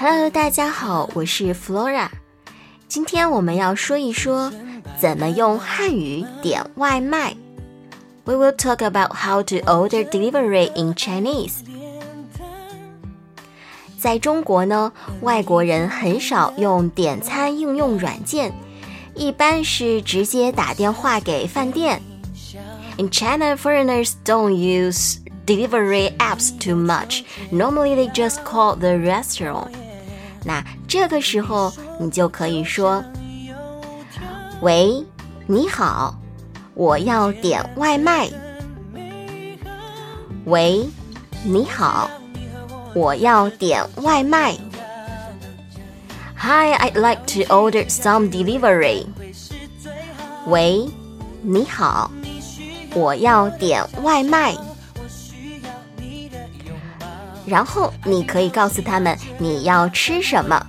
Hello，大家好，我是 Flora。今天我们要说一说怎么用汉语点外卖。We will talk about how to order delivery in Chinese。在中国呢，外国人很少用点餐应用软件，一般是直接打电话给饭店。In China, foreigners don't use delivery apps too much. Normally, they just call the restaurant. 那这个时候，你就可以说：“喂，你好，我要点外卖。”喂，你好，我要点外卖。Hi, I'd like to order some delivery. 喂，你好，我要点外卖。然后你可以告诉他们你要吃什么。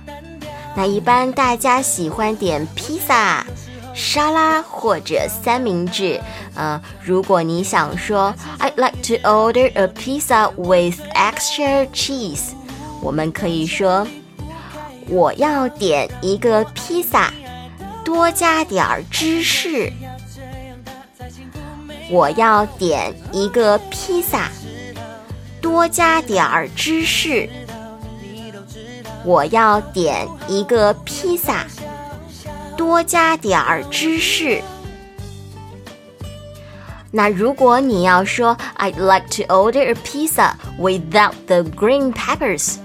那一般大家喜欢点披萨、沙拉或者三明治。呃，如果你想说 I'd like to order a pizza with extra cheese，我们可以说我要点一个披萨，多加点儿芝士。我要点一个披萨。多加点儿芝士。我要点一个披萨，多加点儿芝士。那如果你要说 I'd like to order a pizza without the green peppers，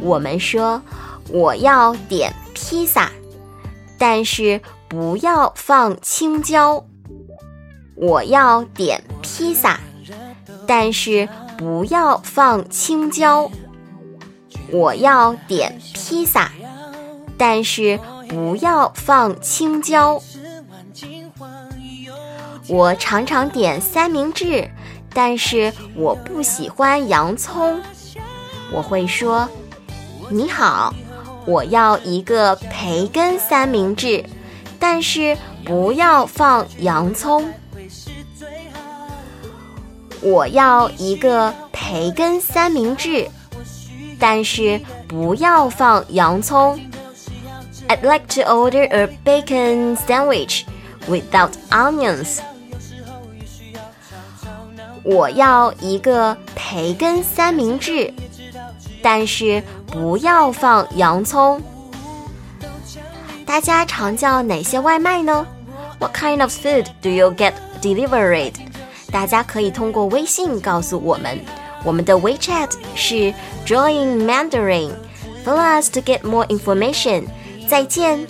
我们说我要点披萨，但是不要放青椒。我要点披萨，但是。不要放青椒。我要点披萨，但是不要放青椒。我常常点三明治，但是我不喜欢洋葱。我会说：“你好，我要一个培根三明治，但是不要放洋葱。”我要一个培根三明治，但是不要放洋葱。I'd like to order a bacon sandwich without onions。我要一个培根三明治，但是不要放洋葱。大家常叫哪些外卖呢？What kind of food do you get delivered? 大家可以通过微信告诉我们，我们的 WeChat 是 Drawing Mandarin，follow us to get more information。再见。